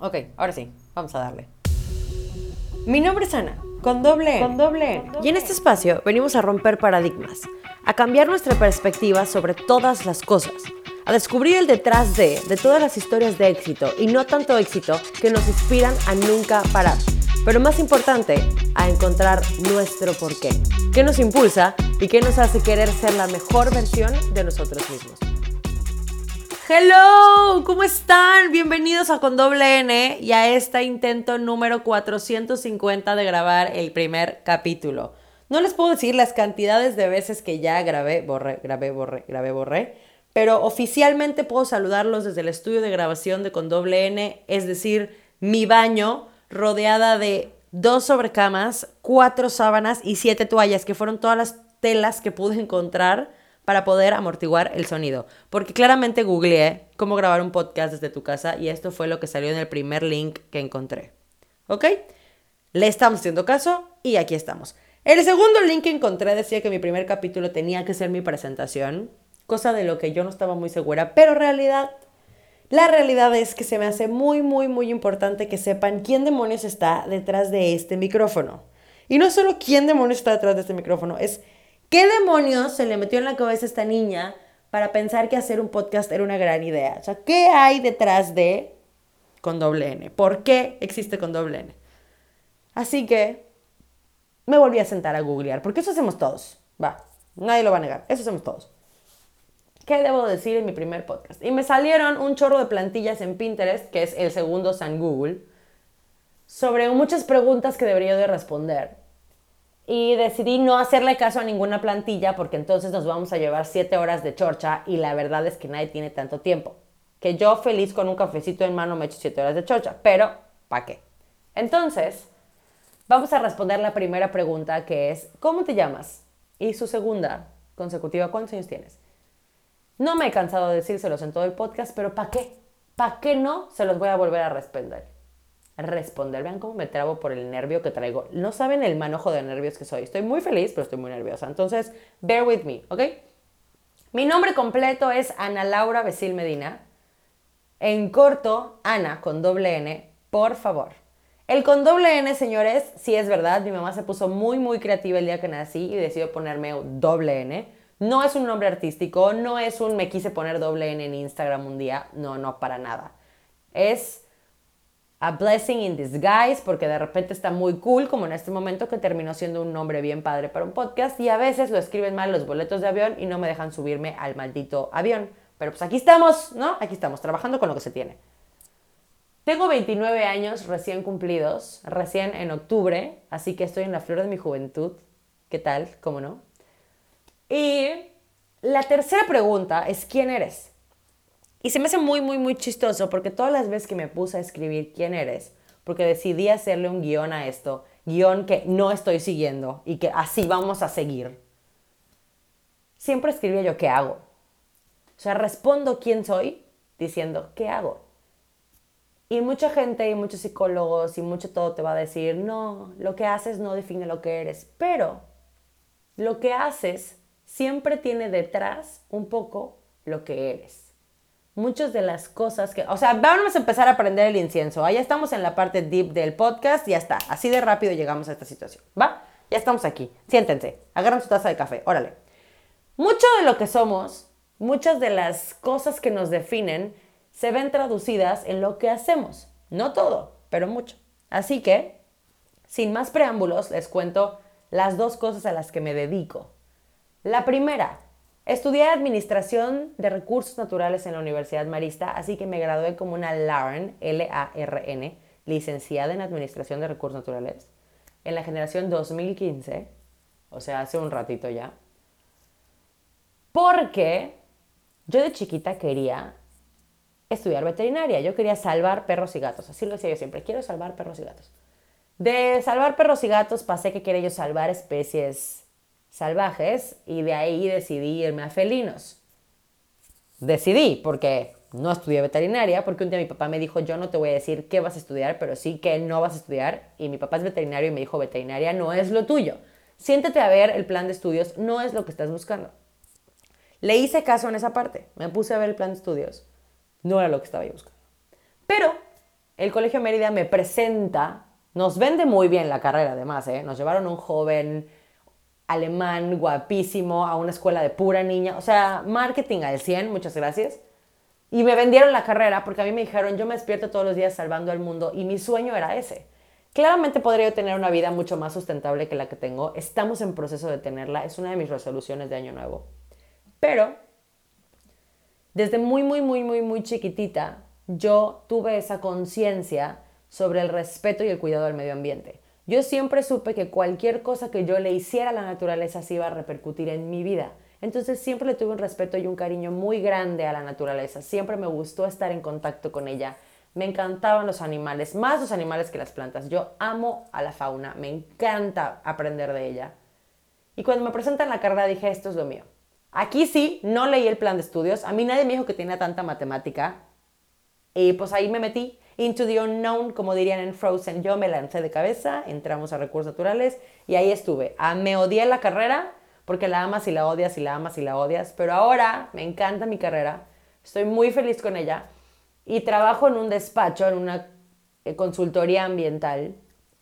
Ok, ahora sí, vamos a darle. Mi nombre es Ana, con doble N. Con doble N. Y en este espacio venimos a romper paradigmas, a cambiar nuestra perspectiva sobre todas las cosas, a descubrir el detrás de, de todas las historias de éxito y no tanto éxito que nos inspiran a nunca parar. Pero más importante, a encontrar nuestro porqué. ¿Qué nos impulsa y qué nos hace querer ser la mejor versión de nosotros mismos? Hello, ¿cómo están? Bienvenidos a Con Doble N y a este intento número 450 de grabar el primer capítulo. No les puedo decir las cantidades de veces que ya grabé, borré, grabé, borré, grabé, borré, pero oficialmente puedo saludarlos desde el estudio de grabación de Con Doble N, es decir, mi baño, rodeada de dos sobrecamas, cuatro sábanas y siete toallas, que fueron todas las telas que pude encontrar para poder amortiguar el sonido. Porque claramente googleé cómo grabar un podcast desde tu casa y esto fue lo que salió en el primer link que encontré. ¿Ok? Le estamos haciendo caso y aquí estamos. El segundo link que encontré decía que mi primer capítulo tenía que ser mi presentación, cosa de lo que yo no estaba muy segura, pero realidad, la realidad es que se me hace muy, muy, muy importante que sepan quién demonios está detrás de este micrófono. Y no solo quién demonios está detrás de este micrófono, es ¿Qué demonios se le metió en la cabeza a esta niña para pensar que hacer un podcast era una gran idea? O sea, ¿qué hay detrás de con doble N? ¿Por qué existe con doble N? Así que me volví a sentar a googlear, porque eso hacemos todos. Va, nadie lo va a negar, eso hacemos todos. ¿Qué debo decir en mi primer podcast? Y me salieron un chorro de plantillas en Pinterest, que es el segundo San Google, sobre muchas preguntas que debería de responder y decidí no hacerle caso a ninguna plantilla porque entonces nos vamos a llevar siete horas de chorcha y la verdad es que nadie tiene tanto tiempo. Que yo feliz con un cafecito en mano me echo siete horas de chorcha, pero ¿para qué? Entonces, vamos a responder la primera pregunta que es, ¿cómo te llamas? Y su segunda consecutiva, ¿cuántos años tienes? No me he cansado de decírselos en todo el podcast, pero ¿para qué? ¿Para qué no? Se los voy a volver a responder responder. Vean cómo me trabo por el nervio que traigo. No saben el manojo de nervios que soy. Estoy muy feliz, pero estoy muy nerviosa. Entonces, bear with me, ¿ok? Mi nombre completo es Ana Laura Besil Medina. En corto, Ana con doble N, por favor. El con doble N, señores, sí es verdad. Mi mamá se puso muy, muy creativa el día que nací y decidió ponerme doble N. No es un nombre artístico, no es un me quise poner doble N en Instagram un día. No, no, para nada. Es a blessing in disguise, porque de repente está muy cool, como en este momento que terminó siendo un nombre bien padre para un podcast, y a veces lo escriben mal los boletos de avión y no me dejan subirme al maldito avión. Pero pues aquí estamos, ¿no? Aquí estamos, trabajando con lo que se tiene. Tengo 29 años recién cumplidos, recién en octubre, así que estoy en la flor de mi juventud. ¿Qué tal? ¿Cómo no? Y la tercera pregunta es, ¿quién eres? Y se me hace muy, muy, muy chistoso porque todas las veces que me puse a escribir quién eres, porque decidí hacerle un guion a esto, guion que no estoy siguiendo y que así vamos a seguir, siempre escribía yo qué hago. O sea, respondo quién soy diciendo qué hago. Y mucha gente y muchos psicólogos y mucho todo te va a decir, no, lo que haces no define lo que eres, pero lo que haces siempre tiene detrás un poco lo que eres muchas de las cosas que, o sea, vamos a empezar a aprender el incienso. Ahí estamos en la parte deep del podcast, ya está. Así de rápido llegamos a esta situación, ¿va? Ya estamos aquí. Siéntense, agarran su taza de café, órale. Mucho de lo que somos, muchas de las cosas que nos definen, se ven traducidas en lo que hacemos. No todo, pero mucho. Así que, sin más preámbulos, les cuento las dos cosas a las que me dedico. La primera, Estudié Administración de Recursos Naturales en la Universidad Marista, así que me gradué como una LARN, L-A-R-N, licenciada en Administración de Recursos Naturales, en la generación 2015, o sea, hace un ratito ya. Porque yo de chiquita quería estudiar veterinaria, yo quería salvar perros y gatos, así lo decía yo siempre, quiero salvar perros y gatos. De salvar perros y gatos pasé que quería yo salvar especies salvajes y de ahí decidí irme a felinos. Decidí porque no estudié veterinaria, porque un día mi papá me dijo, yo no te voy a decir qué vas a estudiar, pero sí que no vas a estudiar. Y mi papá es veterinario y me dijo, veterinaria no es lo tuyo. Siéntete a ver el plan de estudios, no es lo que estás buscando. Le hice caso en esa parte, me puse a ver el plan de estudios, no era lo que estaba buscando. Pero el Colegio Mérida me presenta, nos vende muy bien la carrera además, ¿eh? nos llevaron un joven alemán guapísimo a una escuela de pura niña, o sea, marketing al 100, muchas gracias. Y me vendieron la carrera porque a mí me dijeron, yo me despierto todos los días salvando al mundo y mi sueño era ese. Claramente podría tener una vida mucho más sustentable que la que tengo. Estamos en proceso de tenerla. Es una de mis resoluciones de año nuevo. Pero, desde muy, muy, muy, muy, muy chiquitita, yo tuve esa conciencia sobre el respeto y el cuidado del medio ambiente. Yo siempre supe que cualquier cosa que yo le hiciera a la naturaleza se iba a repercutir en mi vida. Entonces siempre le tuve un respeto y un cariño muy grande a la naturaleza. Siempre me gustó estar en contacto con ella. Me encantaban los animales, más los animales que las plantas. Yo amo a la fauna, me encanta aprender de ella. Y cuando me presentan la carrera dije, esto es lo mío. Aquí sí, no leí el plan de estudios. A mí nadie me dijo que tenía tanta matemática. Y pues ahí me metí into the unknown, como dirían en Frozen. Yo me lancé de cabeza, entramos a recursos naturales y ahí estuve. Ah, me odié la carrera porque la amas y la odias y la amas y la odias. Pero ahora me encanta mi carrera. Estoy muy feliz con ella y trabajo en un despacho, en una eh, consultoría ambiental,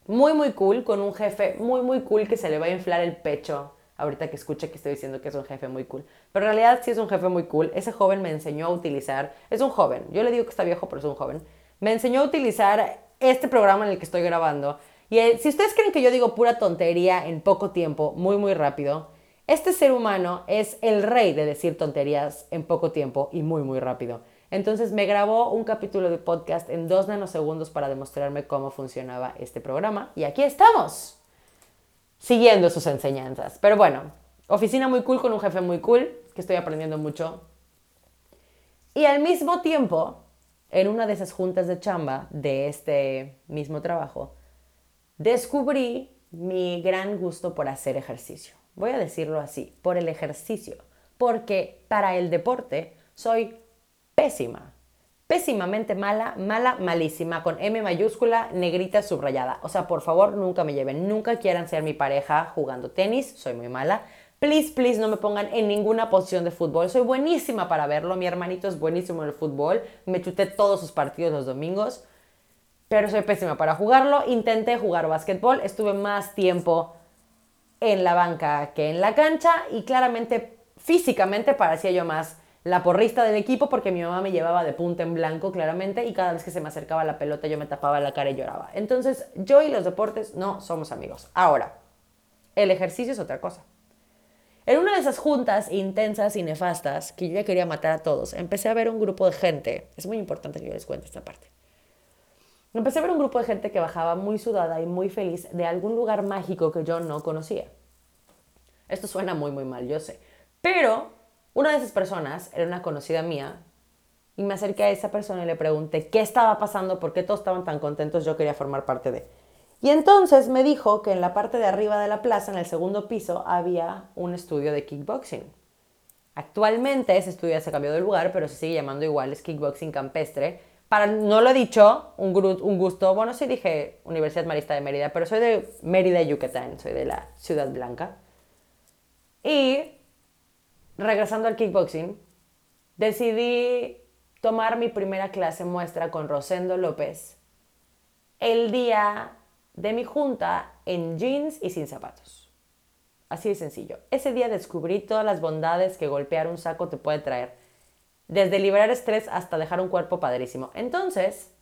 muy, muy cool, con un jefe muy, muy cool que se le va a inflar el pecho ahorita que escuche que estoy diciendo que es un jefe muy cool. Pero en realidad sí es un jefe muy cool. Ese joven me enseñó a utilizar, es un joven, yo le digo que está viejo, pero es un joven. Me enseñó a utilizar este programa en el que estoy grabando. Y eh, si ustedes creen que yo digo pura tontería en poco tiempo, muy, muy rápido, este ser humano es el rey de decir tonterías en poco tiempo y muy, muy rápido. Entonces me grabó un capítulo de podcast en dos nanosegundos para demostrarme cómo funcionaba este programa. Y aquí estamos, siguiendo sus enseñanzas. Pero bueno, oficina muy cool con un jefe muy cool, que estoy aprendiendo mucho. Y al mismo tiempo, en una de esas juntas de chamba de este mismo trabajo, descubrí mi gran gusto por hacer ejercicio. Voy a decirlo así, por el ejercicio. Porque para el deporte soy pésima. Pésimamente mala, mala, malísima, con M mayúscula, negrita, subrayada. O sea, por favor, nunca me lleven, nunca quieran ser mi pareja jugando tenis, soy muy mala. Please, please, no me pongan en ninguna posición de fútbol. Soy buenísima para verlo, mi hermanito es buenísimo en el fútbol, me chuté todos sus partidos los domingos, pero soy pésima para jugarlo. Intenté jugar básquetbol, estuve más tiempo en la banca que en la cancha y claramente físicamente parecía yo más la porrista del equipo porque mi mamá me llevaba de punta en blanco claramente y cada vez que se me acercaba la pelota yo me tapaba la cara y lloraba. Entonces yo y los deportes no somos amigos. Ahora, el ejercicio es otra cosa. En una de esas juntas intensas y nefastas que yo ya quería matar a todos, empecé a ver un grupo de gente, es muy importante que yo les cuente esta parte. Empecé a ver un grupo de gente que bajaba muy sudada y muy feliz de algún lugar mágico que yo no conocía. Esto suena muy, muy mal, yo sé. Pero una de esas personas era una conocida mía y me acerqué a esa persona y le pregunté qué estaba pasando, por qué todos estaban tan contentos, yo quería formar parte de. Y entonces me dijo que en la parte de arriba de la plaza, en el segundo piso, había un estudio de kickboxing. Actualmente ese estudio ya se cambió de lugar, pero se sigue llamando igual, es kickboxing campestre. Para, no lo he dicho, un, un gusto, bueno, sí dije Universidad Marista de Mérida, pero soy de Mérida, Yucatán, soy de la Ciudad Blanca. Y regresando al kickboxing, decidí tomar mi primera clase muestra con Rosendo López el día de mi junta en jeans y sin zapatos. Así de sencillo. Ese día descubrí todas las bondades que golpear un saco te puede traer. Desde liberar estrés hasta dejar un cuerpo padrísimo. Entonces,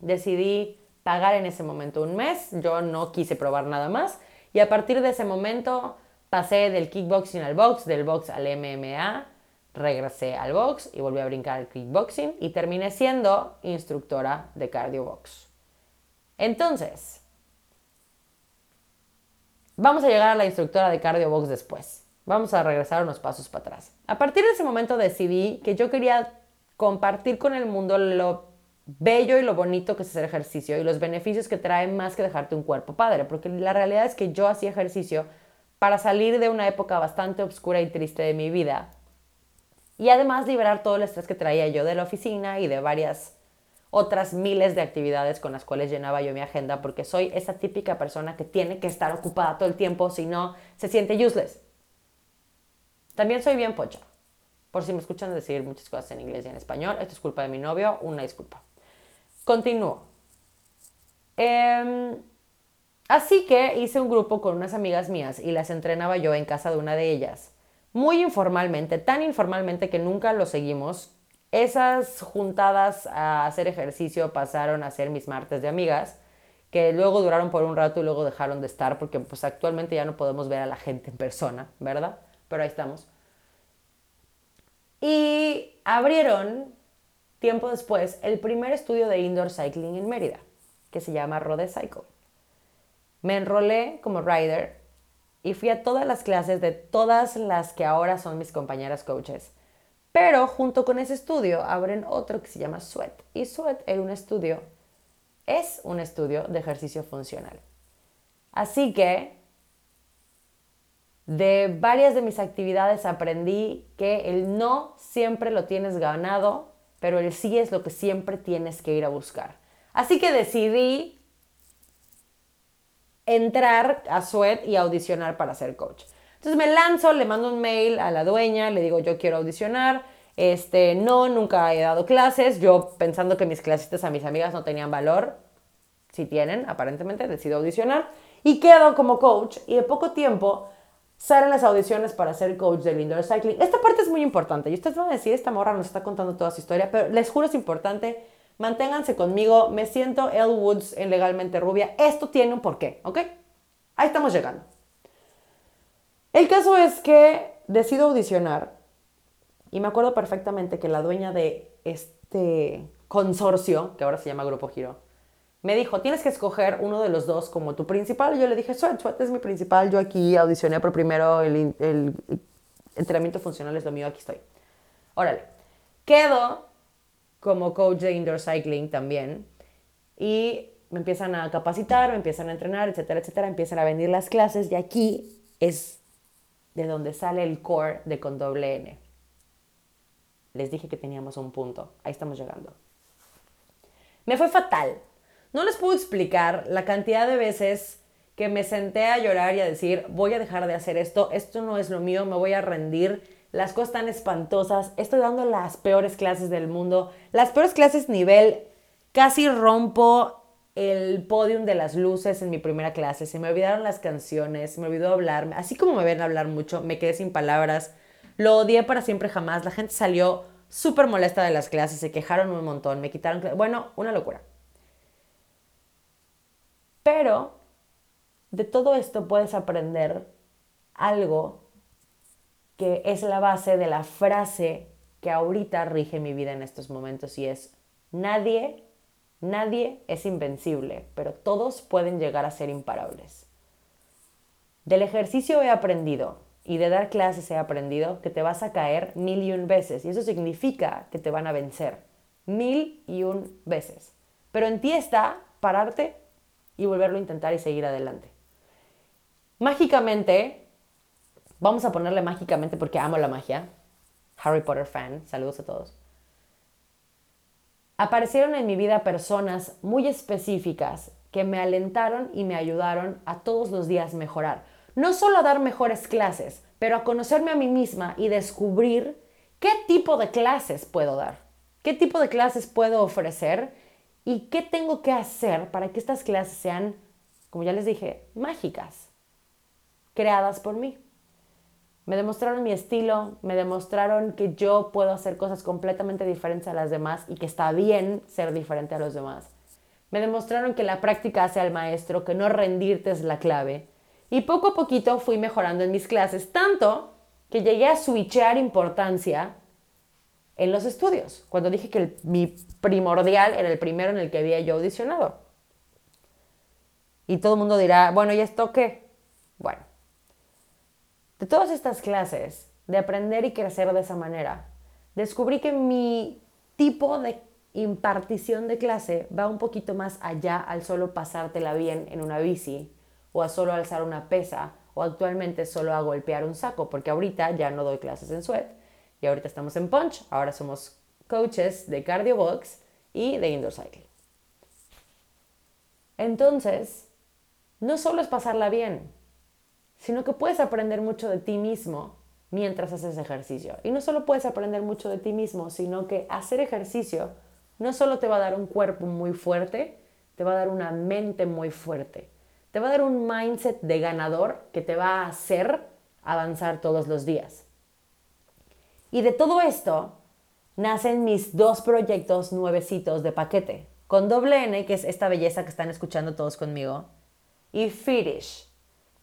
decidí pagar en ese momento un mes. Yo no quise probar nada más. Y a partir de ese momento Pasé del kickboxing al box, del box al MMA, regresé al box y volví a brincar al kickboxing y terminé siendo instructora de cardio box. Entonces, vamos a llegar a la instructora de cardio box después. Vamos a regresar unos pasos para atrás. A partir de ese momento decidí que yo quería compartir con el mundo lo bello y lo bonito que es hacer ejercicio y los beneficios que trae más que dejarte un cuerpo padre, porque la realidad es que yo hacía ejercicio para salir de una época bastante oscura y triste de mi vida. Y además liberar todo el estrés que traía yo de la oficina y de varias otras miles de actividades con las cuales llenaba yo mi agenda, porque soy esa típica persona que tiene que estar ocupada todo el tiempo, si no, se siente useless. También soy bien pocha. Por si me escuchan decir muchas cosas en inglés y en español, esto es culpa de mi novio, una disculpa. Continúo. Em, así que hice un grupo con unas amigas mías y las entrenaba yo en casa de una de ellas. Muy informalmente, tan informalmente que nunca lo seguimos. Esas juntadas a hacer ejercicio pasaron a ser mis martes de amigas, que luego duraron por un rato y luego dejaron de estar porque pues actualmente ya no podemos ver a la gente en persona, ¿verdad? Pero ahí estamos. Y abrieron tiempo después el primer estudio de indoor cycling en Mérida, que se llama Rode Cycle. Me enrolé como rider y fui a todas las clases de todas las que ahora son mis compañeras coaches. Pero junto con ese estudio abren otro que se llama Sweat. Y Sweat era un estudio, es un estudio de ejercicio funcional. Así que de varias de mis actividades aprendí que el no siempre lo tienes ganado, pero el sí es lo que siempre tienes que ir a buscar. Así que decidí entrar a Sweat y audicionar para ser coach. Entonces me lanzo, le mando un mail a la dueña, le digo yo quiero audicionar. Este, no, nunca he dado clases. Yo pensando que mis clasitas a mis amigas no tenían valor. Si tienen, aparentemente, decido audicionar. Y quedo como coach. Y de poco tiempo salen las audiciones para ser coach del indoor cycling. Esta parte es muy importante y ustedes van a decir, esta morra nos está contando toda su historia, pero les juro es importante. Manténganse conmigo, me siento Elle Woods en Legalmente Rubia. Esto tiene un porqué, ¿ok? Ahí estamos llegando. El caso es que decido audicionar y me acuerdo perfectamente que la dueña de este consorcio, que ahora se llama Grupo Giro, me dijo, tienes que escoger uno de los dos como tu principal. Y yo le dije, Sweat, Sweat es mi principal. Yo aquí audicioné por primero, el, el entrenamiento funcional es lo mío, aquí estoy. Órale. Quedo como coach de indoor cycling también. Y me empiezan a capacitar, me empiezan a entrenar, etcétera, etcétera. Empiezan a venir las clases y aquí es de donde sale el core de con doble N. Les dije que teníamos un punto. Ahí estamos llegando. Me fue fatal. No les puedo explicar la cantidad de veces que me senté a llorar y a decir, voy a dejar de hacer esto, esto no es lo mío, me voy a rendir, las cosas están espantosas, estoy dando las peores clases del mundo, las peores clases nivel, casi rompo el podium de las luces en mi primera clase, se me olvidaron las canciones, se me olvidó hablar, así como me ven hablar mucho, me quedé sin palabras, lo odié para siempre jamás, la gente salió súper molesta de las clases, se quejaron un montón, me quitaron, bueno, una locura. Pero de todo esto puedes aprender algo que es la base de la frase que ahorita rige mi vida en estos momentos y es, nadie, nadie es invencible, pero todos pueden llegar a ser imparables. Del ejercicio he aprendido y de dar clases he aprendido que te vas a caer mil y un veces y eso significa que te van a vencer mil y un veces. Pero en ti está pararte y volverlo a intentar y seguir adelante. Mágicamente, vamos a ponerle mágicamente porque amo la magia. Harry Potter fan, saludos a todos. Aparecieron en mi vida personas muy específicas que me alentaron y me ayudaron a todos los días mejorar. No solo a dar mejores clases, pero a conocerme a mí misma y descubrir qué tipo de clases puedo dar, qué tipo de clases puedo ofrecer ¿Y qué tengo que hacer para que estas clases sean, como ya les dije, mágicas, creadas por mí? Me demostraron mi estilo, me demostraron que yo puedo hacer cosas completamente diferentes a las demás y que está bien ser diferente a los demás. Me demostraron que la práctica hace al maestro, que no rendirte es la clave. Y poco a poquito fui mejorando en mis clases, tanto que llegué a switchear importancia en los estudios, cuando dije que mi primordial era el primero en el que había yo audicionado. Y todo el mundo dirá, bueno, ¿y esto qué? Bueno, de todas estas clases, de aprender y crecer de esa manera, descubrí que mi tipo de impartición de clase va un poquito más allá al solo pasártela bien en una bici o a solo alzar una pesa o actualmente solo a golpear un saco, porque ahorita ya no doy clases en sweat y ahorita estamos en Punch, ahora somos coaches de Cardio Box y de Indoor Cycling. Entonces, no solo es pasarla bien, sino que puedes aprender mucho de ti mismo mientras haces ejercicio. Y no solo puedes aprender mucho de ti mismo, sino que hacer ejercicio no solo te va a dar un cuerpo muy fuerte, te va a dar una mente muy fuerte, te va a dar un mindset de ganador que te va a hacer avanzar todos los días. Y de todo esto nacen mis dos proyectos nuevecitos de paquete, con doble N, que es esta belleza que están escuchando todos conmigo, y Fitish,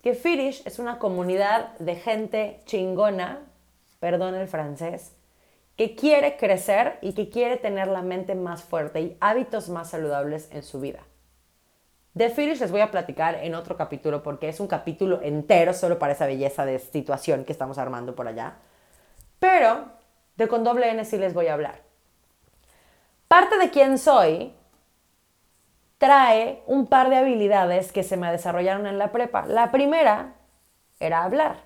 que Fitish es una comunidad de gente chingona, perdón el francés, que quiere crecer y que quiere tener la mente más fuerte y hábitos más saludables en su vida. De Finish les voy a platicar en otro capítulo porque es un capítulo entero solo para esa belleza de situación que estamos armando por allá. Pero de con doble N sí les voy a hablar. Parte de quién soy trae un par de habilidades que se me desarrollaron en la prepa. La primera era hablar.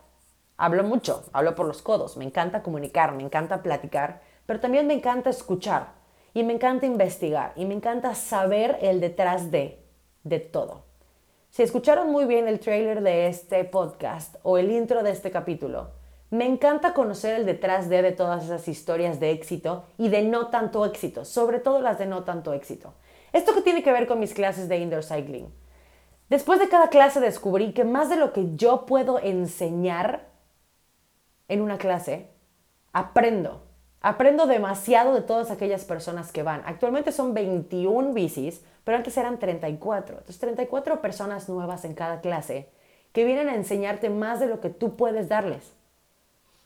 Hablo mucho, hablo por los codos, me encanta comunicar, me encanta platicar, pero también me encanta escuchar y me encanta investigar y me encanta saber el detrás de, de todo. Si escucharon muy bien el trailer de este podcast o el intro de este capítulo, me encanta conocer el detrás de, de todas esas historias de éxito y de no tanto éxito, sobre todo las de no tanto éxito. Esto que tiene que ver con mis clases de indoor cycling. Después de cada clase descubrí que más de lo que yo puedo enseñar en una clase, aprendo. Aprendo demasiado de todas aquellas personas que van. Actualmente son 21 bicis, pero antes eran 34. Entonces, 34 personas nuevas en cada clase que vienen a enseñarte más de lo que tú puedes darles.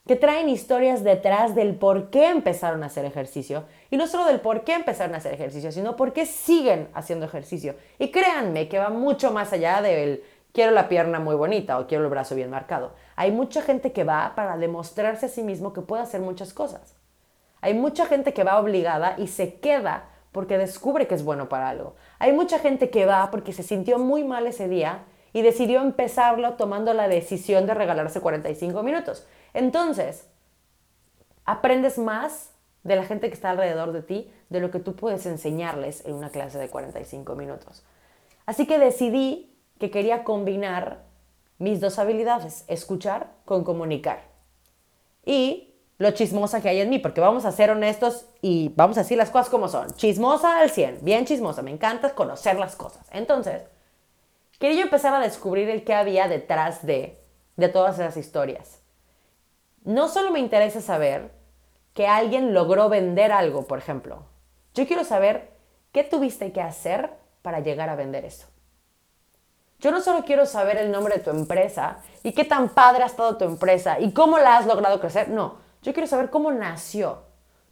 Que traen historias detrás del por qué empezaron a hacer ejercicio. Y no solo del por qué empezaron a hacer ejercicio, sino por qué siguen haciendo ejercicio. Y créanme que va mucho más allá del quiero la pierna muy bonita o quiero el brazo bien marcado. Hay mucha gente que va para demostrarse a sí mismo que puede hacer muchas cosas. Hay mucha gente que va obligada y se queda porque descubre que es bueno para algo. Hay mucha gente que va porque se sintió muy mal ese día y decidió empezarlo tomando la decisión de regalarse 45 minutos. Entonces, aprendes más de la gente que está alrededor de ti de lo que tú puedes enseñarles en una clase de 45 minutos. Así que decidí que quería combinar mis dos habilidades, escuchar con comunicar. Y lo chismosa que hay en mí, porque vamos a ser honestos y vamos a decir las cosas como son. Chismosa al 100, bien chismosa, me encanta conocer las cosas. Entonces, quería yo empezar a descubrir el que había detrás de, de todas esas historias. No solo me interesa saber que alguien logró vender algo, por ejemplo. Yo quiero saber qué tuviste que hacer para llegar a vender eso. Yo no solo quiero saber el nombre de tu empresa y qué tan padre ha estado tu empresa y cómo la has logrado crecer. No, yo quiero saber cómo nació.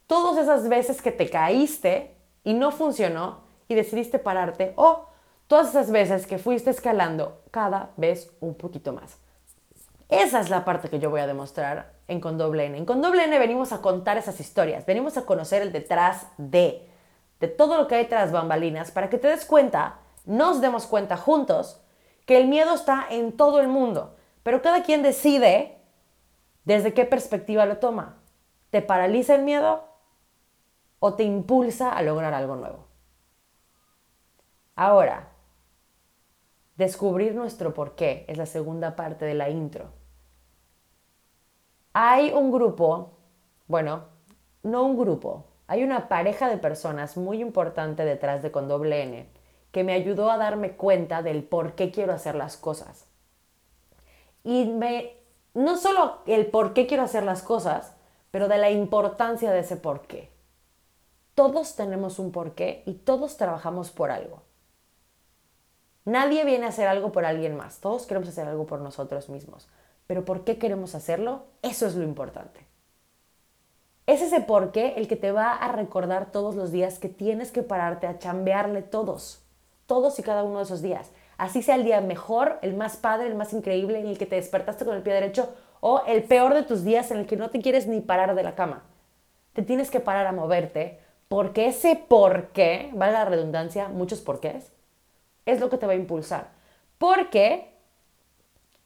Todas esas veces que te caíste y no funcionó y decidiste pararte o todas esas veces que fuiste escalando cada vez un poquito más. Esa es la parte que yo voy a demostrar en Con Doble N. En Con Doble N venimos a contar esas historias, venimos a conocer el detrás de, de todo lo que hay tras bambalinas para que te des cuenta, nos demos cuenta juntos que el miedo está en todo el mundo, pero cada quien decide desde qué perspectiva lo toma. ¿Te paraliza el miedo o te impulsa a lograr algo nuevo? Ahora, descubrir nuestro porqué es la segunda parte de la intro. Hay un grupo, bueno, no un grupo, hay una pareja de personas muy importante detrás de con doble N que me ayudó a darme cuenta del por qué quiero hacer las cosas. Y me, no solo el por qué quiero hacer las cosas, pero de la importancia de ese por qué. Todos tenemos un porqué y todos trabajamos por algo. Nadie viene a hacer algo por alguien más, todos queremos hacer algo por nosotros mismos. Pero ¿por qué queremos hacerlo? Eso es lo importante. Es ese por qué el que te va a recordar todos los días que tienes que pararte a chambearle todos todos y cada uno de esos días. Así sea el día mejor, el más padre, el más increíble, en el que te despertaste con el pie derecho, o el peor de tus días en el que no te quieres ni parar de la cama. Te tienes que parar a moverte, porque ese por qué, vale la redundancia, muchos porqués, es lo que te va a impulsar. Porque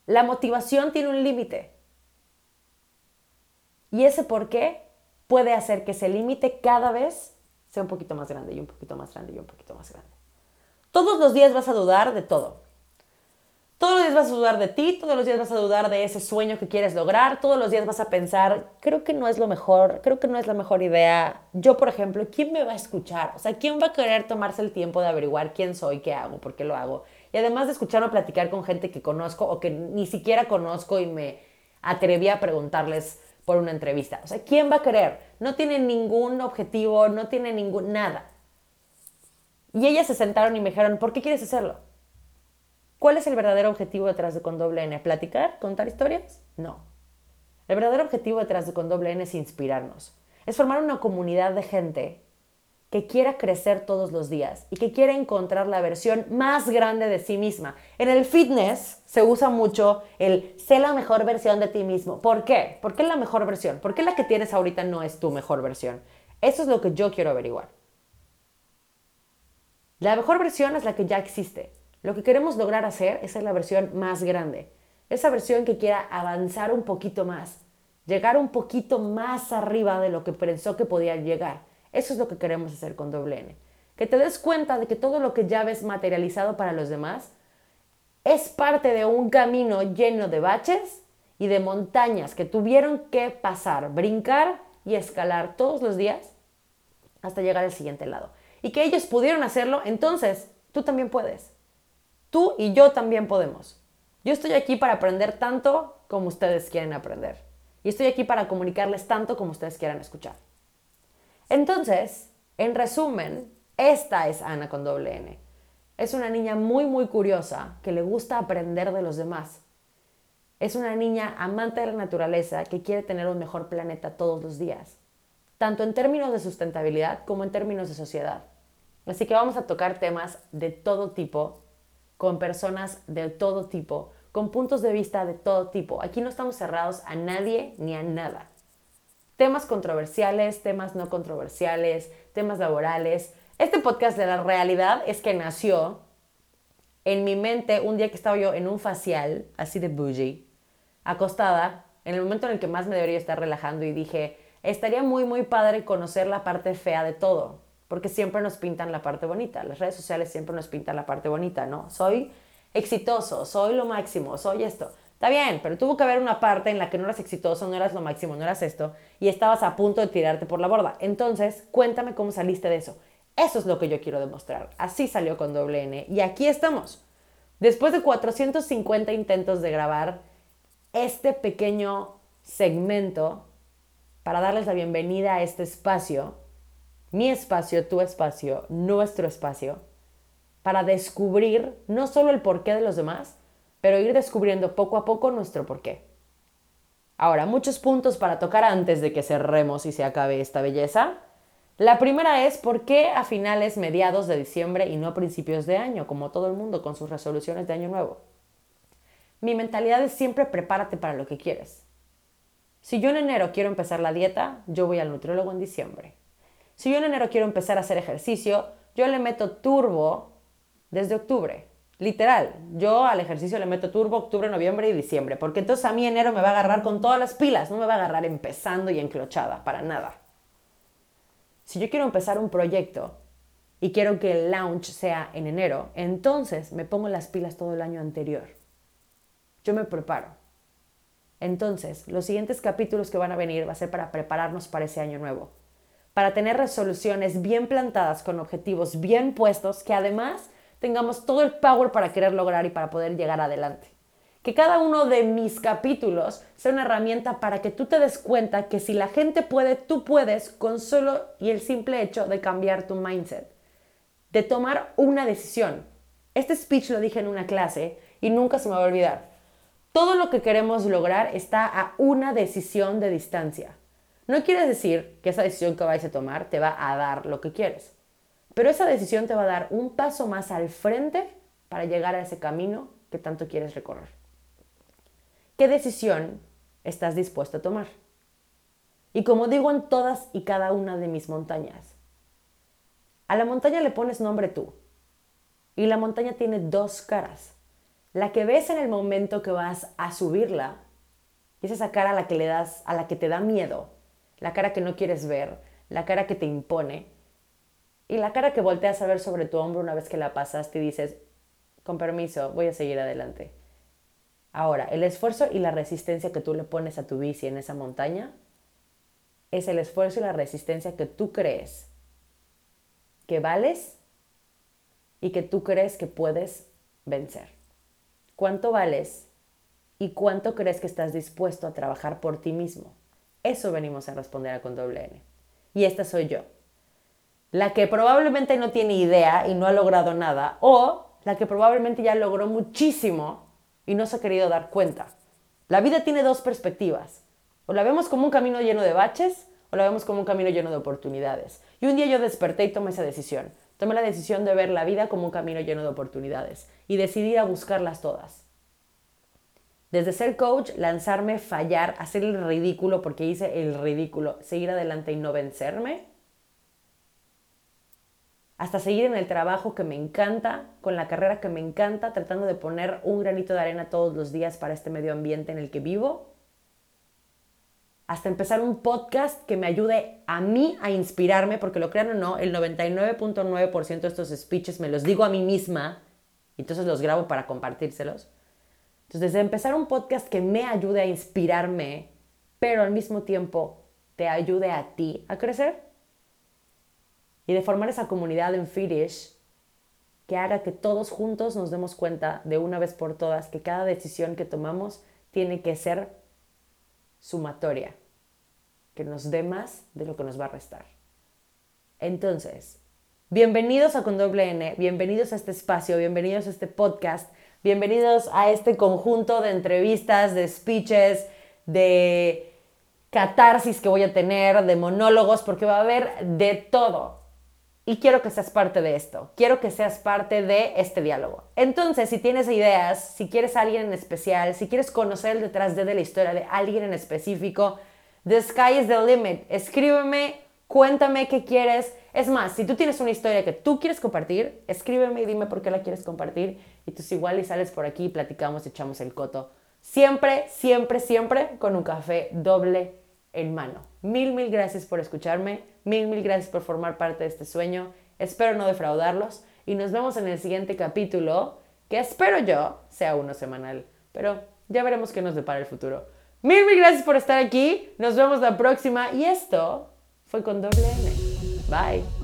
la motivación tiene un límite. Y ese por qué puede hacer que ese límite cada vez sea un poquito más grande y un poquito más grande y un poquito más grande. Todos los días vas a dudar de todo. Todos los días vas a dudar de ti, todos los días vas a dudar de ese sueño que quieres lograr, todos los días vas a pensar, creo que no es lo mejor, creo que no es la mejor idea. Yo, por ejemplo, ¿quién me va a escuchar? O sea, ¿quién va a querer tomarse el tiempo de averiguar quién soy, qué hago, por qué lo hago? Y además de escucharme platicar con gente que conozco o que ni siquiera conozco y me atreví a preguntarles por una entrevista. O sea, ¿quién va a querer? No tiene ningún objetivo, no tiene ningún nada. Y ellas se sentaron y me dijeron, ¿por qué quieres hacerlo? ¿Cuál es el verdadero objetivo detrás de Con Doble N? ¿Platicar? ¿Contar historias? No. El verdadero objetivo detrás de Con Doble N es inspirarnos. Es formar una comunidad de gente que quiera crecer todos los días y que quiera encontrar la versión más grande de sí misma. En el fitness se usa mucho el sé la mejor versión de ti mismo. ¿Por qué? ¿Por qué la mejor versión? ¿Por qué la que tienes ahorita no es tu mejor versión? Eso es lo que yo quiero averiguar. La mejor versión es la que ya existe. Lo que queremos lograr hacer es la versión más grande, esa versión que quiera avanzar un poquito más, llegar un poquito más arriba de lo que pensó que podía llegar. Eso es lo que queremos hacer con doble. Que te des cuenta de que todo lo que ya ves materializado para los demás es parte de un camino lleno de baches y de montañas que tuvieron que pasar, brincar y escalar todos los días hasta llegar al siguiente lado. Y que ellos pudieron hacerlo, entonces tú también puedes. Tú y yo también podemos. Yo estoy aquí para aprender tanto como ustedes quieren aprender. Y estoy aquí para comunicarles tanto como ustedes quieran escuchar. Entonces, en resumen, esta es Ana con doble N. Es una niña muy, muy curiosa que le gusta aprender de los demás. Es una niña amante de la naturaleza que quiere tener un mejor planeta todos los días, tanto en términos de sustentabilidad como en términos de sociedad. Así que vamos a tocar temas de todo tipo con personas de todo tipo, con puntos de vista de todo tipo. Aquí no estamos cerrados a nadie ni a nada. Temas controversiales, temas no controversiales, temas laborales. Este podcast de la realidad es que nació en mi mente un día que estaba yo en un facial, así de bougie, acostada, en el momento en el que más me debería estar relajando y dije, estaría muy, muy padre conocer la parte fea de todo porque siempre nos pintan la parte bonita. Las redes sociales siempre nos pintan la parte bonita, ¿no? Soy exitoso, soy lo máximo, soy esto. Está bien, pero tuvo que haber una parte en la que no eras exitoso, no eras lo máximo, no eras esto, y estabas a punto de tirarte por la borda. Entonces, cuéntame cómo saliste de eso. Eso es lo que yo quiero demostrar. Así salió con doble N. Y aquí estamos. Después de 450 intentos de grabar este pequeño segmento para darles la bienvenida a este espacio, mi espacio, tu espacio, nuestro espacio, para descubrir no solo el porqué de los demás, pero ir descubriendo poco a poco nuestro porqué. Ahora, muchos puntos para tocar antes de que cerremos y se acabe esta belleza. La primera es por qué a finales, mediados de diciembre y no a principios de año, como todo el mundo con sus resoluciones de año nuevo. Mi mentalidad es siempre prepárate para lo que quieres. Si yo en enero quiero empezar la dieta, yo voy al nutriólogo en diciembre. Si yo en enero quiero empezar a hacer ejercicio, yo le meto turbo desde octubre. Literal, yo al ejercicio le meto turbo octubre, noviembre y diciembre, porque entonces a mí enero me va a agarrar con todas las pilas, no me va a agarrar empezando y enclochada, para nada. Si yo quiero empezar un proyecto y quiero que el launch sea en enero, entonces me pongo las pilas todo el año anterior. Yo me preparo. Entonces, los siguientes capítulos que van a venir va a ser para prepararnos para ese año nuevo para tener resoluciones bien plantadas con objetivos bien puestos que además tengamos todo el power para querer lograr y para poder llegar adelante. Que cada uno de mis capítulos sea una herramienta para que tú te des cuenta que si la gente puede, tú puedes con solo y el simple hecho de cambiar tu mindset, de tomar una decisión. Este speech lo dije en una clase y nunca se me va a olvidar. Todo lo que queremos lograr está a una decisión de distancia. No quiere decir que esa decisión que vais a tomar te va a dar lo que quieres, pero esa decisión te va a dar un paso más al frente para llegar a ese camino que tanto quieres recorrer. ¿Qué decisión estás dispuesto a tomar? Y como digo en todas y cada una de mis montañas, a la montaña le pones nombre tú. Y la montaña tiene dos caras. La que ves en el momento que vas a subirla, es esa cara a la que le das, a la que te da miedo, la cara que no quieres ver, la cara que te impone y la cara que volteas a ver sobre tu hombro una vez que la pasaste y dices, con permiso, voy a seguir adelante. Ahora, el esfuerzo y la resistencia que tú le pones a tu bici en esa montaña es el esfuerzo y la resistencia que tú crees que vales y que tú crees que puedes vencer. ¿Cuánto vales y cuánto crees que estás dispuesto a trabajar por ti mismo? Eso venimos a responder a con doble N. Y esta soy yo. La que probablemente no tiene idea y no ha logrado nada, o la que probablemente ya logró muchísimo y no se ha querido dar cuenta. La vida tiene dos perspectivas. O la vemos como un camino lleno de baches o la vemos como un camino lleno de oportunidades. Y un día yo desperté y tomé esa decisión. Tomé la decisión de ver la vida como un camino lleno de oportunidades y decidí a buscarlas todas. Desde ser coach, lanzarme, fallar, hacer el ridículo porque hice el ridículo, seguir adelante y no vencerme, hasta seguir en el trabajo que me encanta, con la carrera que me encanta, tratando de poner un granito de arena todos los días para este medio ambiente en el que vivo, hasta empezar un podcast que me ayude a mí a inspirarme, porque lo crean o no, el 99.9% de estos speeches me los digo a mí misma, y entonces los grabo para compartírselos. Entonces, desde empezar un podcast que me ayude a inspirarme, pero al mismo tiempo te ayude a ti a crecer, y de formar esa comunidad en Fitish que haga que todos juntos nos demos cuenta de una vez por todas que cada decisión que tomamos tiene que ser sumatoria, que nos dé más de lo que nos va a restar. Entonces, bienvenidos a Con Doble N, bienvenidos a este espacio, bienvenidos a este podcast, bienvenidos a este conjunto de entrevistas, de speeches, de catarsis que voy a tener, de monólogos, porque va a haber de todo y quiero que seas parte de esto, quiero que seas parte de este diálogo. Entonces, si tienes ideas, si quieres a alguien en especial, si quieres conocer el detrás de la historia de alguien en específico, the sky is the limit. Escríbeme, cuéntame qué quieres. Es más, si tú tienes una historia que tú quieres compartir, escríbeme y dime por qué la quieres compartir y tú igual y sales por aquí, platicamos, echamos el coto. Siempre, siempre, siempre con un café doble en mano. Mil, mil gracias por escucharme, mil, mil gracias por formar parte de este sueño. Espero no defraudarlos y nos vemos en el siguiente capítulo, que espero yo sea uno semanal, pero ya veremos qué nos depara el futuro. Mil, mil gracias por estar aquí, nos vemos la próxima y esto fue con doble N. Bye.